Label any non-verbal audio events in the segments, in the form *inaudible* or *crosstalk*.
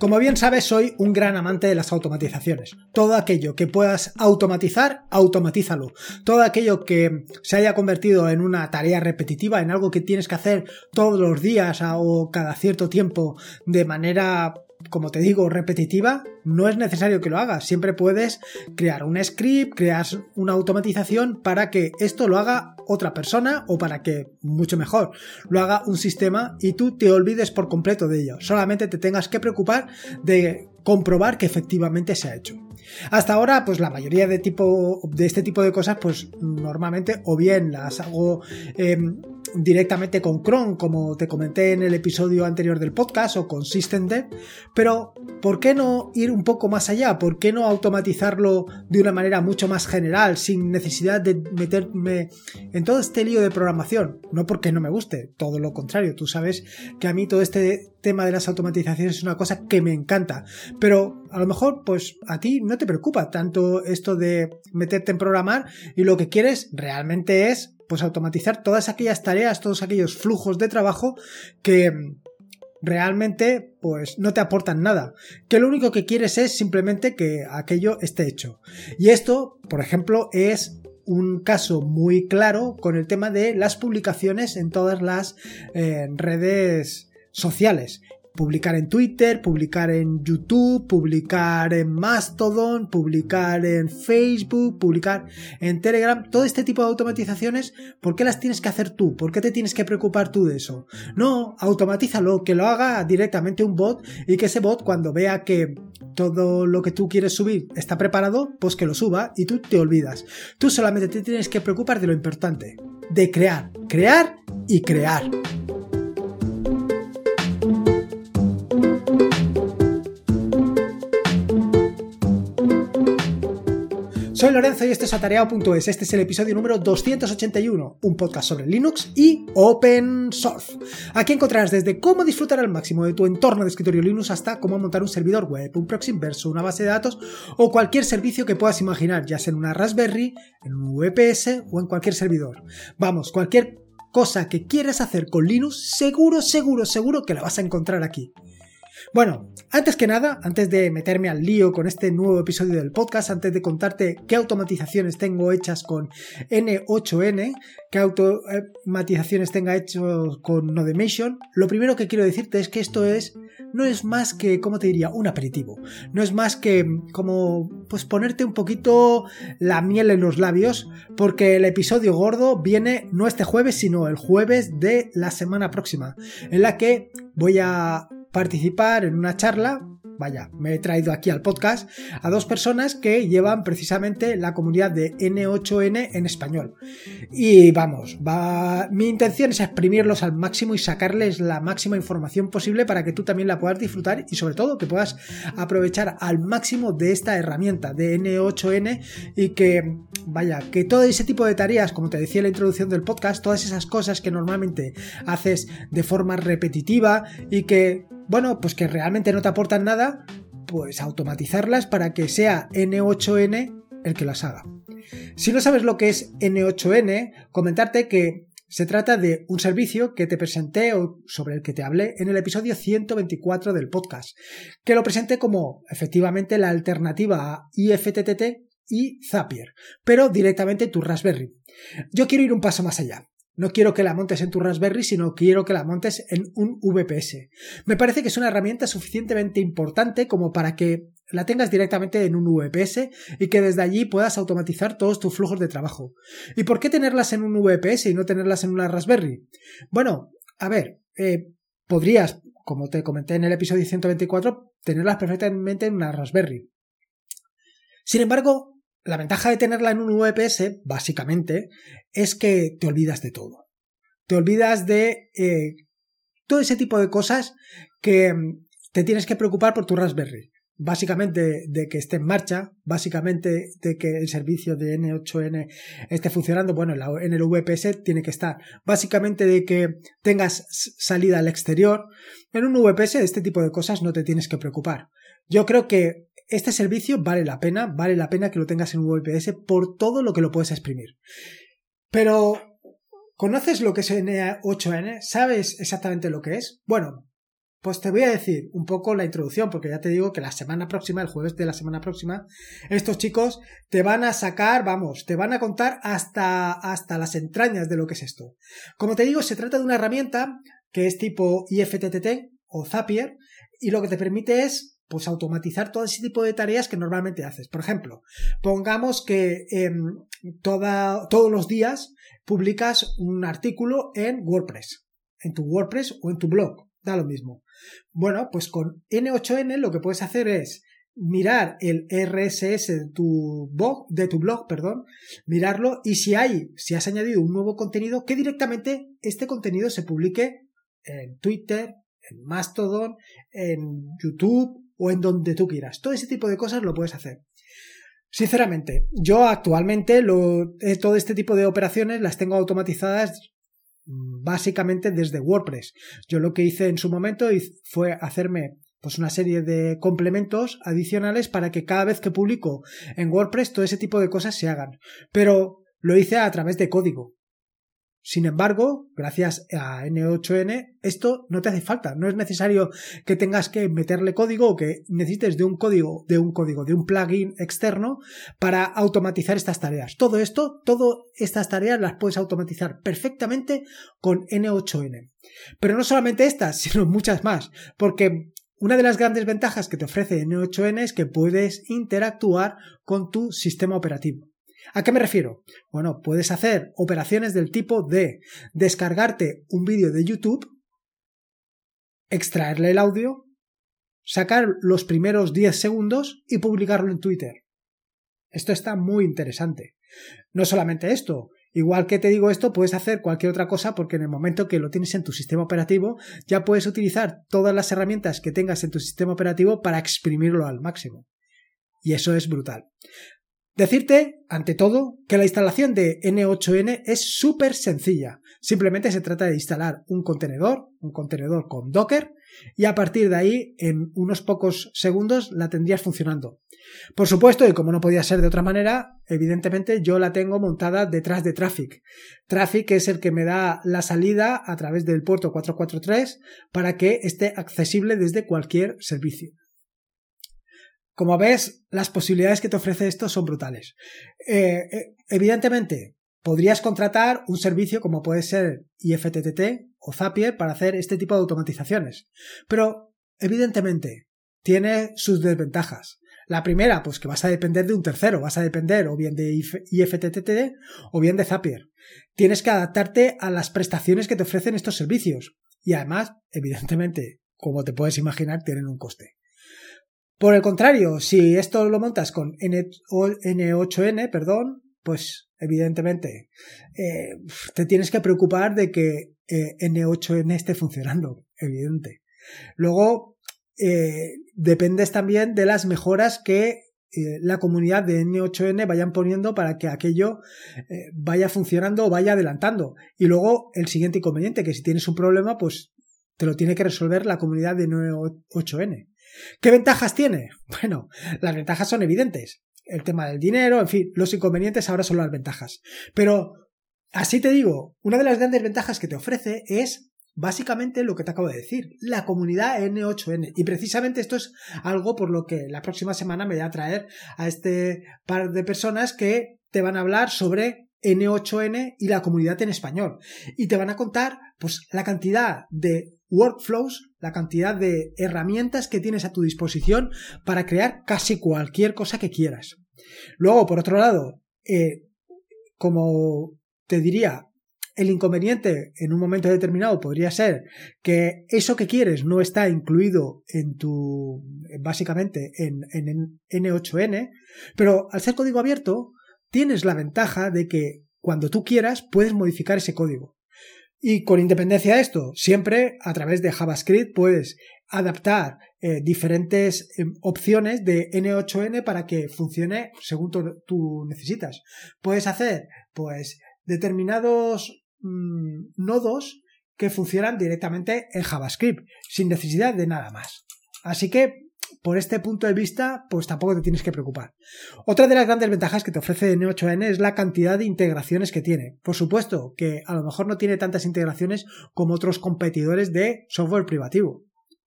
Como bien sabes, soy un gran amante de las automatizaciones. Todo aquello que puedas automatizar, automatízalo. Todo aquello que se haya convertido en una tarea repetitiva, en algo que tienes que hacer todos los días o cada cierto tiempo de manera como te digo, repetitiva, no es necesario que lo hagas. Siempre puedes crear un script, crear una automatización para que esto lo haga otra persona o para que, mucho mejor, lo haga un sistema y tú te olvides por completo de ello. Solamente te tengas que preocupar de comprobar que efectivamente se ha hecho. Hasta ahora, pues la mayoría de, tipo, de este tipo de cosas, pues normalmente o bien las hago em, directamente con Chrome, como te comenté en el episodio anterior del podcast, o con SystemD, pero ¿por qué no ir un poco más allá? ¿Por qué no automatizarlo de una manera mucho más general, sin necesidad de meterme en todo este lío de programación? No porque no me guste, todo lo contrario, tú sabes que a mí todo este tema de las automatizaciones es una cosa que me encanta, pero a lo mejor pues a ti no te preocupa tanto esto de meterte en programar y lo que quieres realmente es pues automatizar todas aquellas tareas, todos aquellos flujos de trabajo que realmente pues no te aportan nada, que lo único que quieres es simplemente que aquello esté hecho. Y esto, por ejemplo, es un caso muy claro con el tema de las publicaciones en todas las eh, redes sociales publicar en Twitter, publicar en YouTube, publicar en Mastodon, publicar en Facebook, publicar en Telegram, todo este tipo de automatizaciones, ¿por qué las tienes que hacer tú? ¿Por qué te tienes que preocupar tú de eso? No, automatízalo, que lo haga directamente un bot y que ese bot cuando vea que todo lo que tú quieres subir está preparado, pues que lo suba y tú te olvidas. Tú solamente te tienes que preocupar de lo importante, de crear, crear y crear. Soy Lorenzo y este es Atareado.es. Este es el episodio número 281, un podcast sobre Linux y Open Source. Aquí encontrarás desde cómo disfrutar al máximo de tu entorno de escritorio Linux hasta cómo montar un servidor web, un proxy inverso, una base de datos o cualquier servicio que puedas imaginar, ya sea en una Raspberry, en un VPS o en cualquier servidor. Vamos, cualquier cosa que quieras hacer con Linux, seguro, seguro, seguro que la vas a encontrar aquí. Bueno, antes que nada, antes de meterme al lío con este nuevo episodio del podcast, antes de contarte qué automatizaciones tengo hechas con N8N, qué automatizaciones tenga hecho con Nodemation, lo primero que quiero decirte es que esto es no es más que, ¿cómo te diría? Un aperitivo. No es más que como pues ponerte un poquito la miel en los labios, porque el episodio gordo viene no este jueves, sino el jueves de la semana próxima, en la que voy a participar en una charla vaya, me he traído aquí al podcast a dos personas que llevan precisamente la comunidad de N8N en español. Y vamos, va, mi intención es exprimirlos al máximo y sacarles la máxima información posible para que tú también la puedas disfrutar y sobre todo que puedas aprovechar al máximo de esta herramienta de N8N y que, vaya, que todo ese tipo de tareas, como te decía en la introducción del podcast, todas esas cosas que normalmente haces de forma repetitiva y que bueno, pues que realmente no te aportan nada, pues automatizarlas para que sea N8N el que las haga. Si no sabes lo que es N8N, comentarte que se trata de un servicio que te presenté o sobre el que te hablé en el episodio 124 del podcast, que lo presenté como efectivamente la alternativa a IFTTT y Zapier, pero directamente tu Raspberry. Yo quiero ir un paso más allá. No quiero que la montes en tu Raspberry, sino quiero que la montes en un VPS. Me parece que es una herramienta suficientemente importante como para que la tengas directamente en un VPS y que desde allí puedas automatizar todos tus flujos de trabajo. ¿Y por qué tenerlas en un VPS y no tenerlas en una Raspberry? Bueno, a ver, eh, podrías, como te comenté en el episodio 124, tenerlas perfectamente en una Raspberry. Sin embargo, la ventaja de tenerla en un VPS, básicamente, es que te olvidas de todo. Te olvidas de eh, todo ese tipo de cosas que mm, te tienes que preocupar por tu Raspberry. Básicamente de que esté en marcha, básicamente de que el servicio de N8N esté funcionando, bueno, en el VPS tiene que estar. Básicamente de que tengas salida al exterior. En un VPS de este tipo de cosas no te tienes que preocupar. Yo creo que este servicio vale la pena, vale la pena que lo tengas en VPS por todo lo que lo puedes exprimir. Pero, ¿conoces lo que es N8N? ¿Sabes exactamente lo que es? Bueno, Pues te voy a decir un poco la introducción, porque ya te digo que la semana próxima, el jueves de la semana próxima, estos chicos te van a sacar, vamos, te van a contar hasta, hasta las entrañas de lo que es esto. Como te digo, se trata de una herramienta que es tipo IFTTT o Zapier, y lo que te permite es pues automatizar todo ese tipo de tareas que normalmente haces. Por ejemplo, pongamos que em, todos los días publicas un artículo en WordPress, en tu WordPress o en tu blog, da lo mismo. Bueno, pues con N8N lo que puedes hacer es mirar el RSS de tu blog, de tu blog, perdón, mirarlo y si hay, si has añadido un nuevo contenido, que directamente este contenido se publique en Twitter, en Mastodon, en YouTube o en donde tú quieras. Todo ese tipo de cosas lo puedes hacer. Sinceramente, yo actualmente lo, eh, todo este tipo de operaciones las tengo automatizadas mm, básicamente desde WordPress. Yo lo que hice en su momento fue hacerme pues una serie de complementos adicionales para que cada vez que publico en WordPress todo ese tipo de cosas se hagan. Pero lo hice a través de código. Sin embargo, gracias a N8N, esto no te hace falta. No es necesario que tengas que meterle código o que necesites de un código, de un código, de un plugin externo para automatizar estas tareas. Todo esto, todas estas tareas las puedes automatizar perfectamente con N8N. Pero no solamente estas, *laughs* sino muchas más. Porque una de las grandes ventajas que te ofrece N8N es que puedes interactuar con tu sistema operativo. ¿A qué me refiero? Bueno, puedes hacer operaciones del tipo de descargarte un vídeo de YouTube, extraerle el audio, sacar los primeros 10 segundos y publicarlo en Twitter. Esto está muy interesante. No solamente esto, igual que te digo esto, puedes hacer cualquier otra cosa porque en el momento que lo tienes en tu sistema operativo, ya puedes utilizar todas las herramientas que tengas en tu sistema operativo para exprimirlo al máximo. Y eso es brutal. Decirte, ante todo, que la instalación de N8N es súper sencilla. Simplemente se trata de instalar un contenedor, un contenedor con Docker, y a partir de ahí, en unos pocos segundos, la tendrías funcionando. Por supuesto, y como no podía ser de otra manera, evidentemente yo la tengo montada detrás de Traffic. Traffic es el que me da la salida a través del puerto 443 para que esté accesible desde cualquier servicio. Como ves, las posibilidades que te ofrece esto son brutales. Eh, eh, evidentemente, podrías contratar un servicio como puede ser IFTTT o Zapier para hacer este tipo de automatizaciones. Pero, evidentemente, tiene sus desventajas. La primera, pues que vas a depender de un tercero, vas a depender o bien de IFTTT o bien de Zapier. Tienes que adaptarte a las prestaciones que te ofrecen estos servicios. Y además, evidentemente, como te puedes imaginar, tienen un coste. Por el contrario, si esto lo montas con N8N, perdón, pues evidentemente eh, te tienes que preocupar de que eh, N8N esté funcionando, evidente. Luego, eh, dependes también de las mejoras que la comunidad de N8N vayan poniendo para que aquello vaya funcionando o vaya adelantando. Y luego el siguiente inconveniente, que si tienes un problema, pues te lo tiene que resolver la comunidad de N8N. ¿Qué ventajas tiene? *laughs* Bueno, las ventajas son evidentes. El tema del dinero, en fin, los inconvenientes ahora son las ventajas. Pero, así te digo, una de las grandes ventajas que te ofrece es básicamente lo que te acabo de decir, la comunidad N8N. Y precisamente esto es algo por lo que la próxima semana me voy a traer a este par de personas que te van a hablar sobre N8N y la comunidad en español. Y te van a contar pues la cantidad de workflows, la cantidad de herramientas que tienes a tu disposición para crear casi cualquier cosa que quieras. Luego, por otro lado, eh, como te diría, el inconveniente en un momento determinado podría ser que eso que quieres no está incluido en tu, básicamente en, en N8N, pero al ser código abierto, tienes la ventaja de que cuando tú quieras puedes modificar ese código. Y con independencia de esto, siempre a través de JavaScript puedes adaptar eh, diferentes em, opciones de N8N para que funcione según tú necesitas. Puedes hacer, pues, determinados mm, nodos que funcionan directamente en JavaScript, sin necesidad de nada más. Así que por este punto de vista, pues tampoco te tienes que preocupar. Otra de las grandes ventajas que te ofrece N8N es la cantidad de integraciones que tiene. Por supuesto que a lo mejor no tiene tantas integraciones como otros competidores de software privativo.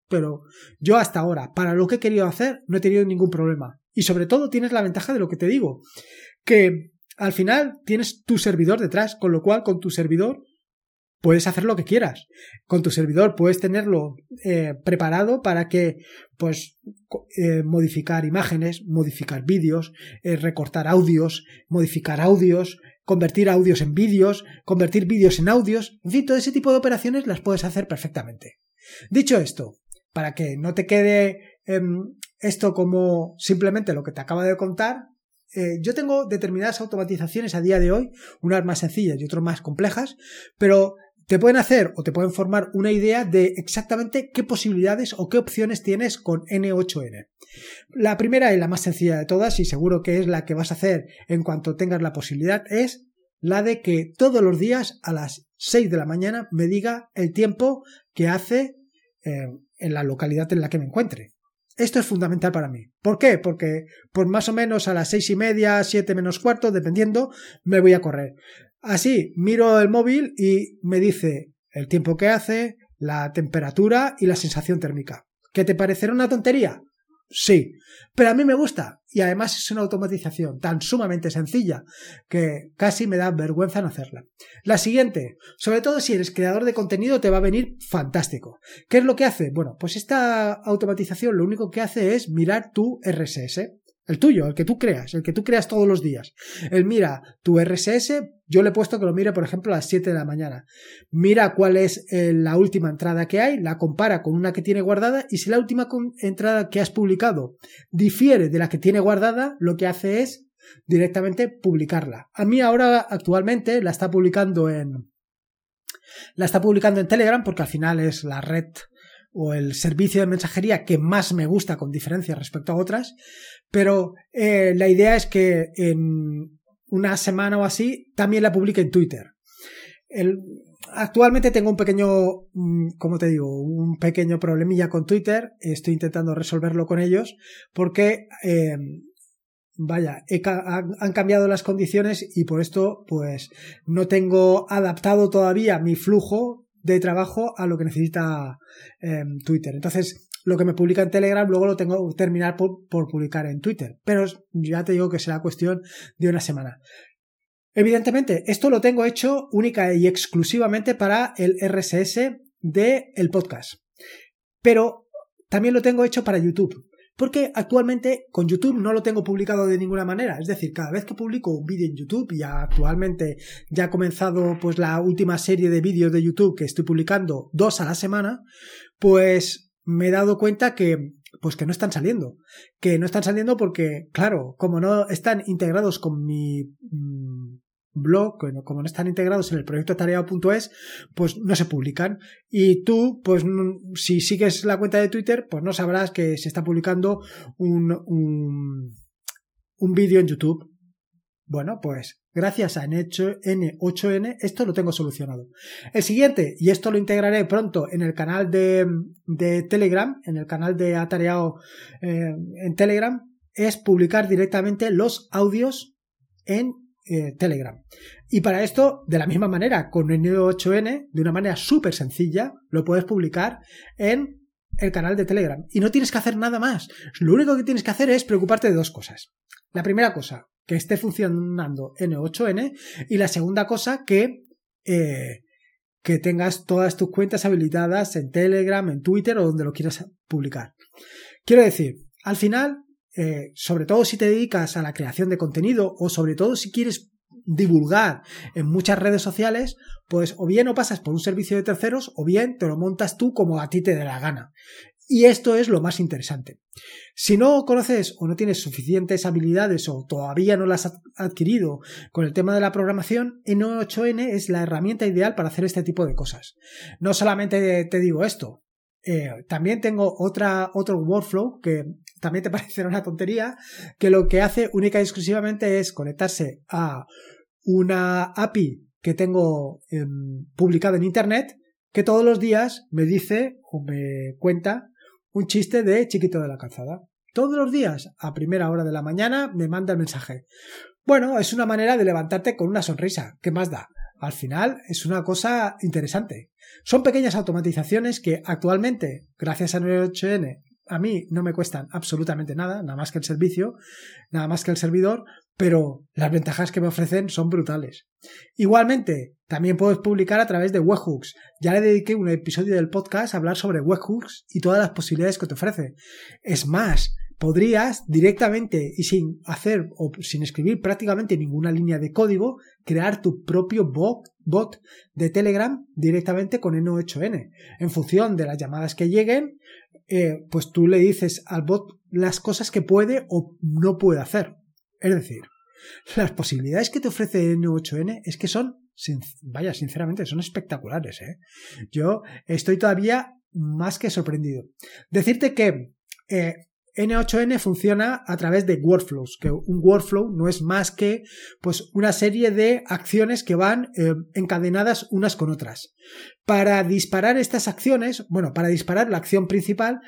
pero yo hasta ahora, para lo que he querido hacer, no he tenido ningún problema. Y sobre todo tienes la ventaja de lo que te digo, que al final tienes tu servidor detrás, con lo cual con tu servidor puedes hacer lo que quieras. Con tu servidor puedes tenerlo eh, preparado para que, pues, eh, modificar imágenes, modificar vídeos, eh, recortar audios, modificar audios, convertir audios en vídeos, convertir vídeos en audios, en fin, todo ese tipo de operaciones las puedes hacer perfectamente. Dicho esto, para que no te quede em, esto como simplemente lo que te acabo de contar, yo tengo determinadas automatizaciones a día de hoy, unas más sencillas y otras más complejas, pero te pueden hacer o te pueden formar una idea de exactamente qué posibilidades o qué opciones tienes con N8N. La primera y la más sencilla de todas, y seguro que es la que vas a hacer en cuanto tengas la posibilidad, es la de que todos los días a las 6 de la mañana me diga el tiempo que hace eh, en la localidad en la que me encuentre. Esto es fundamental para mí. ¿Por qué? Porque por más o menos a las seis y media, siete menos cuarto, dependiendo, me voy a correr. Así, miro el móvil y me dice el tiempo que hace, la temperatura y la sensación térmica. ¿Qué te parecerá una tontería? Sí, pero a mí me gusta y además es una automatización tan sumamente sencilla que casi me da vergüenza en hacerla. La siguiente, sobre todo si eres creador de contenido te va a venir fantástico. ¿Qué es lo que hace? Bueno, pues esta automatización lo único que hace es mirar tu RSS. El tuyo, el que tú creas, el que tú creas todos los días. Él mira tu RSS, yo le he puesto que lo mire, por ejemplo, a las 7 de la mañana. Mira cuál es eh, la última entrada que hay, la compara con una que tiene guardada y si la última entrada que has publicado difiere de la que tiene guardada, lo que hace es directamente publicarla. A mí ahora actualmente la está publicando en la está publicando en Telegram porque al final es la red o el servicio de mensajería que más me gusta con diferencia respecto a otras, pero eh, la idea es que en una semana o así también la publique en Twitter. actualmente tengo un pequeño, mm, como te digo, un pequeño problemilla con Twitter, estoy intentando resolverlo con ellos porque... Eh, vaya, han cambiado las condiciones y por esto pues no tengo adaptado todavía mi flujo de trabajo a lo que necesita em, Twitter. Entonces, lo que me publica en Telegram luego lo tengo que terminar por, publicar en Twitter. Pero ya te digo que será cuestión de una semana. Evidentemente, esto lo tengo hecho única y exclusivamente para el RSS del el podcast. Pero también lo tengo hecho para YouTube. Porque actualmente con YouTube no lo tengo publicado de ninguna manera. Es decir, cada vez que publico un vídeo en YouTube, y actualmente ya ha comenzado pues la última serie de vídeos de YouTube que estoy publicando dos a la semana, pues me he dado cuenta que pues que no están saliendo. Que no están saliendo porque, claro, como no están integrados con mi mm, blog, como no están integrados en el proyecto tareao.es, pues no se publican. Y tú, pues si sigues la cuenta de Twitter, pues no sabrás que se está publicando un, un, un vídeo en YouTube. Bueno, pues gracias a N8N esto lo tengo solucionado. El siguiente, y esto lo integraré pronto en el canal de, Telegram, en el canal de Atareao eh, en Telegram, es publicar directamente los audios en eh, Telegram. Y para esto, de la misma manera, con N8N, de una manera súper sencilla, lo puedes publicar en el canal de Telegram. Y no tienes que hacer nada más. Lo único que tienes que hacer es preocuparte de dos cosas. La primera cosa, que esté funcionando N8N. Y la segunda cosa, que, eh, que tengas todas tus cuentas habilitadas en Telegram, en Twitter o donde lo quieras publicar. Quiero decir, al final eh, sobre todo si te dedicas a la creación de contenido o sobre todo si quieres divulgar en muchas redes sociales, pues o bien o pasas por un servicio de terceros o bien te lo montas tú como a ti te dé la gana. Y esto es lo más interesante. Si no conoces o no tienes suficientes habilidades o todavía no las has adquirido con el tema de la programación, N8N es la herramienta ideal para hacer este tipo de cosas. No solamente te digo esto, eh, también tengo otra, otro workflow que también te *laughs* parecerá una tontería, que lo que hace única y exclusivamente es conectarse a una API que tengo em, publicada en Internet, que todos los días me dice o me cuenta un chiste de chiquito de la calzada. Todos los días, a primera hora de la mañana, me manda el mensaje. Bueno, es una manera de levantarte con una sonrisa. ¿Qué más da? al final es una cosa interesante. Son pequeñas automatizaciones que actualmente, gracias a 98N, a mí no me cuestan absolutamente nada, nada más que el servicio, nada más que el servidor, pero las ventajas que me ofrecen son brutales. Igualmente, también puedes publicar a través de webhooks. Ya le dediqué un episodio del podcast a hablar sobre webhooks y todas las posibilidades que te ofrece. Es más, podrías directamente y sin hacer o sin escribir prácticamente ninguna línea de código, crear tu propio bot, de Telegram directamente con N8N. En función de las llamadas que lleguen, eh, pues tú le dices al bot las cosas que puede o no puede hacer. Es decir, las posibilidades que te ofrece N8N es que son, vaya, sinceramente, son espectaculares. ¿eh? Yo estoy todavía más que sorprendido. Decirte que eh, N8N funciona a través de workflows, que un workflow no es más que pues una serie de acciones que van eh, encadenadas unas con otras. Para disparar estas acciones, bueno, para disparar la acción principal,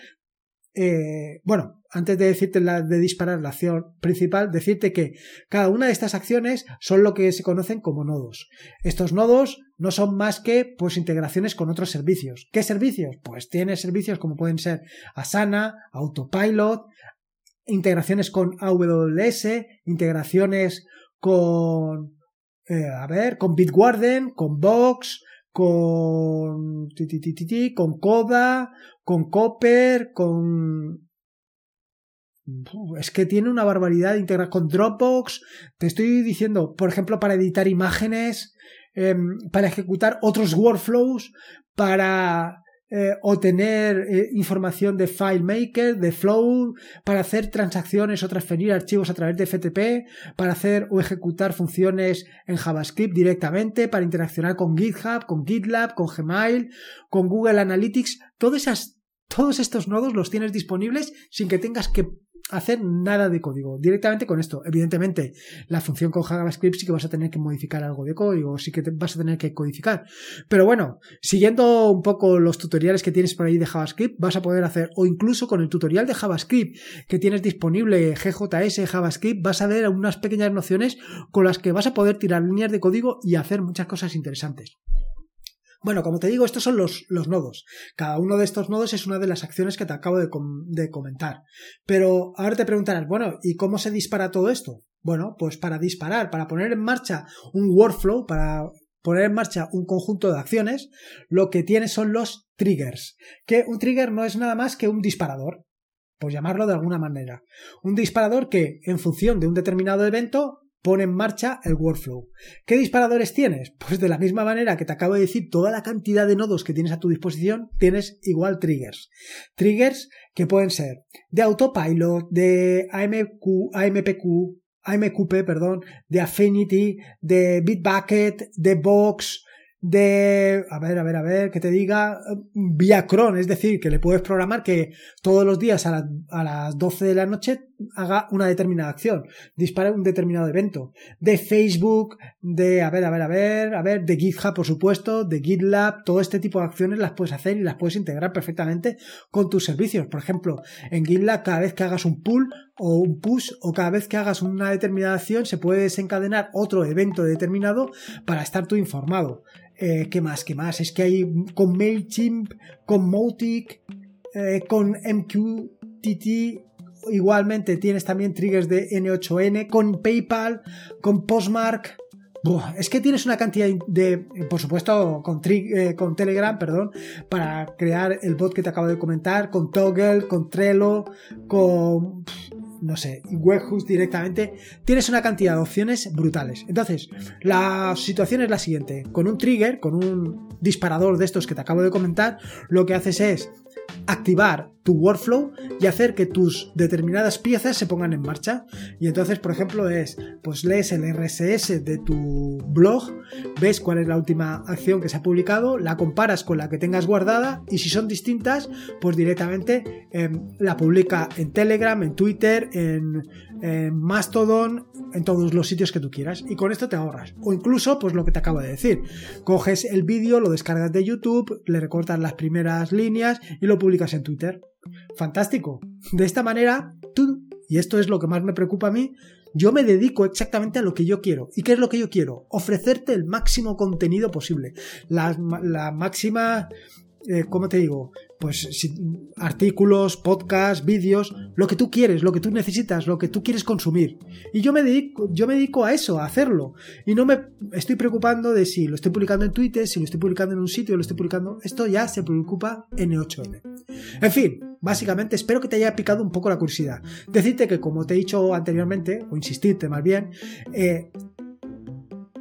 eh, bueno, antes de decirte la de disparar la acción principal, decirte que cada una de estas acciones son lo que se conocen como nodos. Estos nodos no son más que pues integraciones con otros servicios. ¿Qué servicios? Pues tiene servicios como pueden ser Asana, Autopilot, integraciones con AWS, integraciones con eh, a ver, con Bitwarden, con Box, con con Coda, con Copper, con es que tiene una barbaridad de integrar con Dropbox. Te estoy diciendo, por ejemplo, para editar imágenes, em, para ejecutar otros workflows, para eh, obtener eh, información de FileMaker, de Flow, para hacer transacciones o transferir archivos a través de FTP, para hacer o ejecutar funciones en JavaScript directamente, para interaccionar con GitHub, con GitLab, con Gmail, con Google Analytics. esas, todos estos nodos los tienes disponibles sin que tengas que hacer nada de código directamente con esto. Evidentemente, la función con JavaScript sí que vas a tener que modificar algo de código, sí que vas a tener que codificar. Pero bueno, siguiendo un poco los tutoriales que tienes por ahí de JavaScript, vas a poder hacer, o incluso con el tutorial de JavaScript que tienes disponible, GJS, JavaScript, vas a ver unas pequeñas nociones con las que vas a poder tirar líneas de código y hacer muchas cosas interesantes. Bueno, como te digo, estos son los, nodos. Cada uno de estos nodos es una de las acciones que te acabo de, de comentar. Pero ahora te preguntarás, bueno, ¿y cómo se dispara todo esto? Bueno, pues para disparar, para poner en marcha un workflow, para poner en marcha un conjunto de acciones, lo que tienes son los triggers. Que un trigger no es nada más que un disparador, por llamarlo de alguna manera. Un disparador que, en función de un determinado evento, pone en marcha el workflow. ¿Qué disparadores tienes? *laughs* Pues de la misma manera que te acabo de decir, toda la cantidad de nodos que tienes a tu disposición, tienes igual triggers. Triggers que pueden ser de autopilot, de AMQ, AMPQ, AMQP, perdón, de Affinity, de Bitbucket, de Box, de, a ver, a ver, a ver, que te diga, vía cron, es decir, que le puedes programar que todos los días a, a, las 12 de la noche haga una determinada acción, dispare un determinado evento, de Facebook, de, a ver, a ver, a ver, a ver, de GitHub, por supuesto, de GitLab, todo este tipo de acciones las puedes hacer y las puedes integrar perfectamente con tus servicios. Por ejemplo, en GitLab, cada vez que hagas un pull o un push o cada vez que hagas una determinada acción, se puede desencadenar otro evento determinado para estar tú informado. Eh, ¿Qué más? ¿Qué más? Es que hay con MailChimp, con Mautic, eh, con MQTT, igualmente tienes también triggers de N8N, con PayPal, con Postmark. es que tienes una cantidad de, por supuesto, con, eh, con Telegram, perdón, para crear el bot que te acabo de comentar, con Toggle, con Trello, con no sé, webhooks directamente, tienes una cantidad de opciones brutales. Entonces, la situación es la siguiente. Con un trigger, con un disparador de estos que te acabo de comentar, lo que haces es activar tu workflow y hacer que tus determinadas piezas se pongan en marcha. Y entonces, por ejemplo, es, pues lees el RSS de tu blog, ves cuál es la última acción que se ha publicado, la comparas con la que tengas guardada y si son distintas, pues directamente em, la publica en Telegram, en Twitter, en, en Mastodon, en todos los sitios que tú quieras. Y con esto te ahorras. O incluso, pues lo que te acabo de decir, coges el vídeo, lo descargas de YouTube, le recortas las primeras líneas y lo publicas en Twitter. Fantástico. De esta manera, tú y esto es lo que más me preocupa a mí, yo me dedico exactamente a lo que yo quiero. ¿Y qué es lo que yo quiero? Ofrecerte el máximo contenido posible, la, la máxima eh, ¿cómo te digo? Pues artículos, podcasts, vídeos, lo que tú quieres, lo que tú necesitas, lo que tú quieres consumir. Y yo me dedico, yo me dedico a eso, a hacerlo. Y no me estoy preocupando de si lo estoy publicando en Twitter, si lo estoy publicando en un sitio, lo estoy publicando. Esto ya se preocupa N8N. En fin, básicamente espero que te haya picado un poco la curiosidad. Decirte que, como te he dicho anteriormente, o insistirte más bien, eh,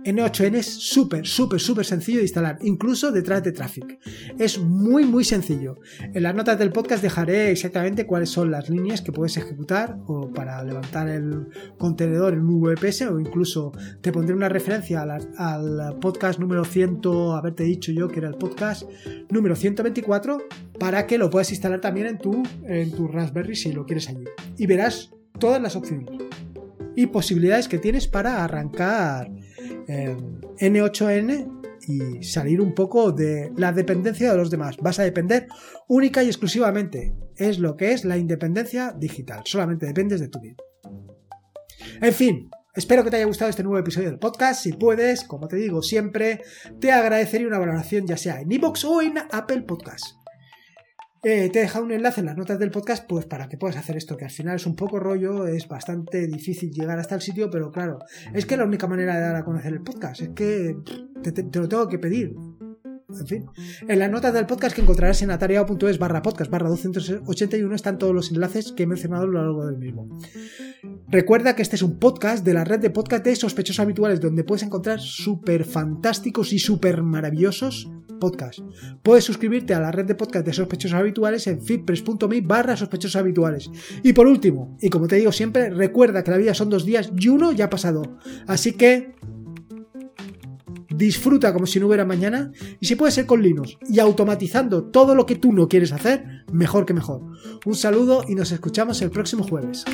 N8N es súper, súper, súper sencillo de instalar, incluso detrás de Traffic. Es muy, muy sencillo. En las notas del podcast dejaré exactamente cuáles son las líneas que puedes ejecutar o para levantar el contenedor en VPS o incluso te pondré una referencia al, podcast número 100, haberte dicho yo que era el podcast número 124, para que lo puedas instalar también en tu, en tu Raspberry si lo quieres allí. Y verás todas las opciones y posibilidades que tienes para arrancar N8N y salir un poco de la dependencia de los demás. Vas a depender única y exclusivamente. Es lo que es la independencia digital. Solamente dependes de tu vida. En fin, espero que te haya gustado este nuevo episodio del podcast. Si puedes, como te digo siempre, te agradecería una valoración ya sea en iBox o en Apple Podcast. Eh, te he dejado un enlace en las notas del podcast, pues para que puedas hacer esto, que al final es un poco rollo, es bastante difícil llegar hasta el sitio, pero claro, es que la única manera de dar a conocer el podcast es que te, lo tengo que pedir. En fin, en las notas del podcast que encontrarás en atareado.es barra podcast barra 281 están todos los enlaces que he mencionado a lo largo del mismo. Recuerda que este es un podcast de la red de podcast de sospechosos habituales donde puedes encontrar súper fantásticos y súper maravillosos podcast. Puedes suscribirte a la red de podcast de sospechosos habituales en fitpress.me barra sospechosos habituales. Y por último, y como te digo siempre, recuerda que la vida son dos días y uno ya ha pasado. Así que disfruta como si no hubiera mañana y si puede ser con Linux y automatizando todo lo que tú no quieres hacer, mejor que mejor. Un saludo y nos escuchamos el próximo jueves.